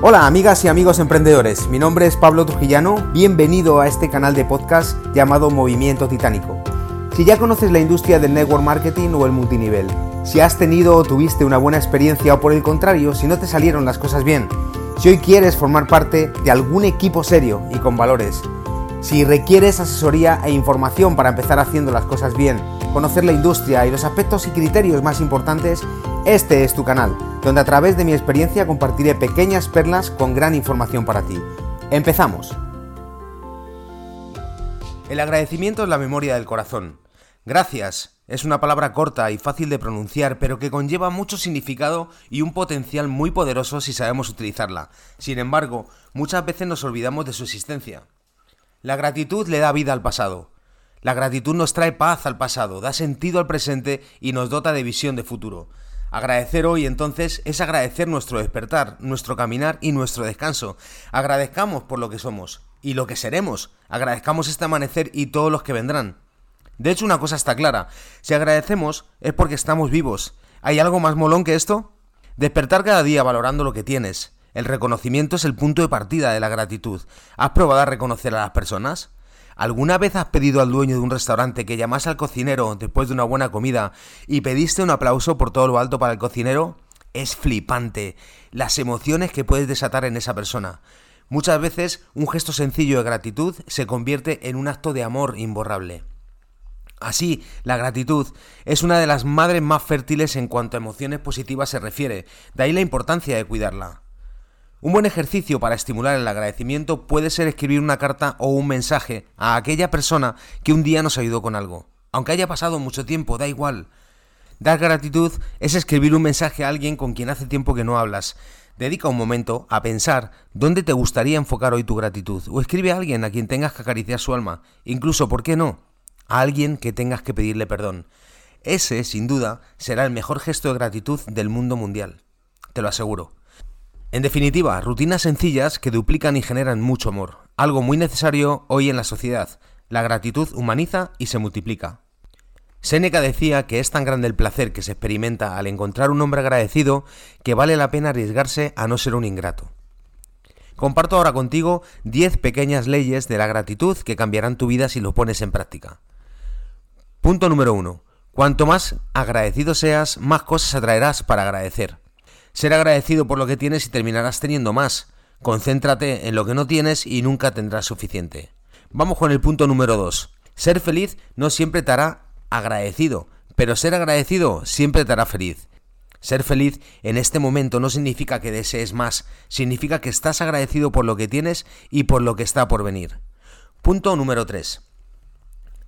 Hola amigas y amigos emprendedores, mi nombre es Pablo Trujillano, bienvenido a este canal de podcast llamado Movimiento Titánico. Si ya conoces la industria del network marketing o el multinivel, si has tenido o tuviste una buena experiencia o por el contrario, si no te salieron las cosas bien, si hoy quieres formar parte de algún equipo serio y con valores, si requieres asesoría e información para empezar haciendo las cosas bien, conocer la industria y los aspectos y criterios más importantes, este es tu canal, donde a través de mi experiencia compartiré pequeñas perlas con gran información para ti. Empezamos. El agradecimiento es la memoria del corazón. Gracias es una palabra corta y fácil de pronunciar, pero que conlleva mucho significado y un potencial muy poderoso si sabemos utilizarla. Sin embargo, muchas veces nos olvidamos de su existencia. La gratitud le da vida al pasado. La gratitud nos trae paz al pasado, da sentido al presente y nos dota de visión de futuro. Agradecer hoy entonces es agradecer nuestro despertar, nuestro caminar y nuestro descanso. Agradezcamos por lo que somos y lo que seremos. Agradezcamos este amanecer y todos los que vendrán. De hecho, una cosa está clara. Si agradecemos es porque estamos vivos. ¿Hay algo más molón que esto? Despertar cada día valorando lo que tienes. El reconocimiento es el punto de partida de la gratitud. ¿Has probado a reconocer a las personas? ¿Alguna vez has pedido al dueño de un restaurante que llamase al cocinero después de una buena comida y pediste un aplauso por todo lo alto para el cocinero? Es flipante las emociones que puedes desatar en esa persona. Muchas veces un gesto sencillo de gratitud se convierte en un acto de amor imborrable. Así, la gratitud es una de las madres más fértiles en cuanto a emociones positivas se refiere, de ahí la importancia de cuidarla. Un buen ejercicio para estimular el agradecimiento puede ser escribir una carta o un mensaje a aquella persona que un día nos ayudó con algo. Aunque haya pasado mucho tiempo, da igual. Dar gratitud es escribir un mensaje a alguien con quien hace tiempo que no hablas. Dedica un momento a pensar dónde te gustaría enfocar hoy tu gratitud. O escribe a alguien a quien tengas que acariciar su alma. Incluso, ¿por qué no? A alguien que tengas que pedirle perdón. Ese, sin duda, será el mejor gesto de gratitud del mundo mundial. Te lo aseguro. En definitiva, rutinas sencillas que duplican y generan mucho amor, algo muy necesario hoy en la sociedad. La gratitud humaniza y se multiplica. Séneca decía que es tan grande el placer que se experimenta al encontrar un hombre agradecido que vale la pena arriesgarse a no ser un ingrato. Comparto ahora contigo 10 pequeñas leyes de la gratitud que cambiarán tu vida si lo pones en práctica. Punto número 1. Cuanto más agradecido seas, más cosas atraerás para agradecer. Ser agradecido por lo que tienes y terminarás teniendo más. Concéntrate en lo que no tienes y nunca tendrás suficiente. Vamos con el punto número 2. Ser feliz no siempre te hará agradecido, pero ser agradecido siempre te hará feliz. Ser feliz en este momento no significa que desees más, significa que estás agradecido por lo que tienes y por lo que está por venir. Punto número 3.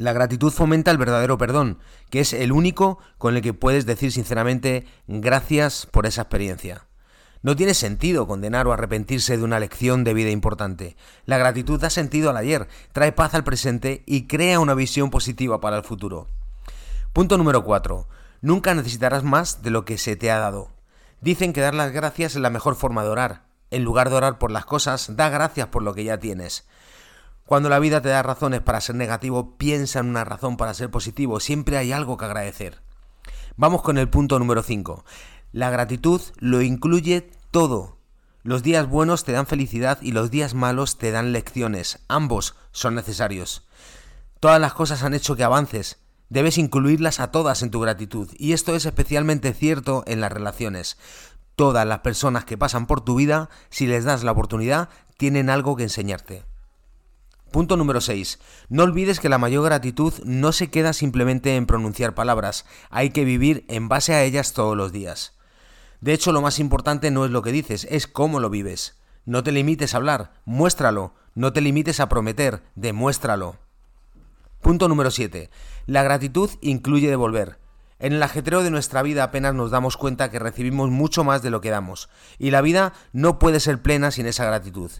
La gratitud fomenta el verdadero perdón, que es el único con el que puedes decir sinceramente gracias por esa experiencia. No tiene sentido condenar o arrepentirse de una lección de vida importante. La gratitud da sentido al ayer, trae paz al presente y crea una visión positiva para el futuro. Punto número 4. Nunca necesitarás más de lo que se te ha dado. Dicen que dar las gracias es la mejor forma de orar. En lugar de orar por las cosas, da gracias por lo que ya tienes. Cuando la vida te da razones para ser negativo, piensa en una razón para ser positivo. Siempre hay algo que agradecer. Vamos con el punto número 5. La gratitud lo incluye todo. Los días buenos te dan felicidad y los días malos te dan lecciones. Ambos son necesarios. Todas las cosas han hecho que avances. Debes incluirlas a todas en tu gratitud. Y esto es especialmente cierto en las relaciones. Todas las personas que pasan por tu vida, si les das la oportunidad, tienen algo que enseñarte. Punto número 6. No olvides que la mayor gratitud no se queda simplemente en pronunciar palabras, hay que vivir en base a ellas todos los días. De hecho, lo más importante no es lo que dices, es cómo lo vives. No te limites a hablar, muéstralo. No te limites a prometer, demuéstralo. Punto número 7. La gratitud incluye devolver. En el ajetreo de nuestra vida apenas nos damos cuenta que recibimos mucho más de lo que damos, y la vida no puede ser plena sin esa gratitud.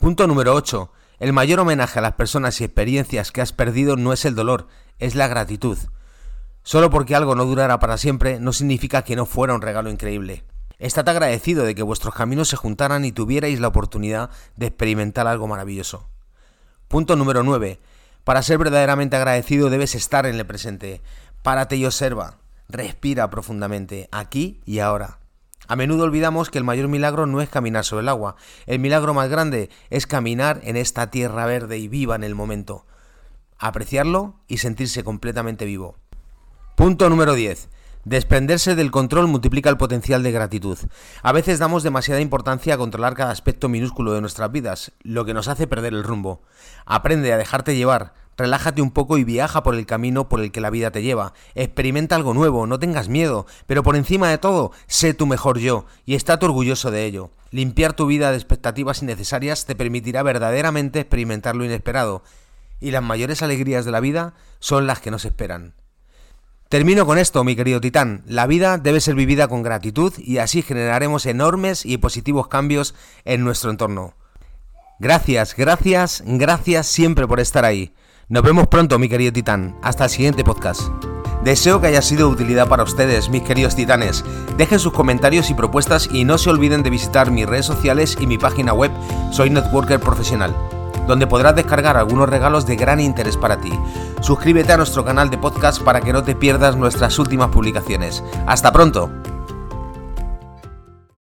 Punto número 8. El mayor homenaje a las personas y experiencias que has perdido no es el dolor, es la gratitud. Solo porque algo no durará para siempre no significa que no fuera un regalo increíble. Estad agradecido de que vuestros caminos se juntaran y tuvierais la oportunidad de experimentar algo maravilloso. Punto número 9. Para ser verdaderamente agradecido debes estar en el presente. Párate y observa. Respira profundamente, aquí y ahora. A menudo olvidamos que el mayor milagro no es caminar sobre el agua, el milagro más grande es caminar en esta tierra verde y viva en el momento. Apreciarlo y sentirse completamente vivo. Punto número 10. Desprenderse del control multiplica el potencial de gratitud. A veces damos demasiada importancia a controlar cada aspecto minúsculo de nuestras vidas, lo que nos hace perder el rumbo. Aprende a dejarte llevar, relájate un poco y viaja por el camino por el que la vida te lleva. Experimenta algo nuevo, no tengas miedo, pero por encima de todo, sé tu mejor yo y estate orgulloso de ello. Limpiar tu vida de expectativas innecesarias te permitirá verdaderamente experimentar lo inesperado. Y las mayores alegrías de la vida son las que nos esperan. Termino con esto, mi querido titán. La vida debe ser vivida con gratitud y así generaremos enormes y positivos cambios en nuestro entorno. Gracias, gracias, gracias siempre por estar ahí. Nos vemos pronto, mi querido titán. Hasta el siguiente podcast. Deseo que haya sido de utilidad para ustedes, mis queridos titanes. Dejen sus comentarios y propuestas y no se olviden de visitar mis redes sociales y mi página web Soy Networker Profesional donde podrás descargar algunos regalos de gran interés para ti. Suscríbete a nuestro canal de podcast para que no te pierdas nuestras últimas publicaciones. Hasta pronto.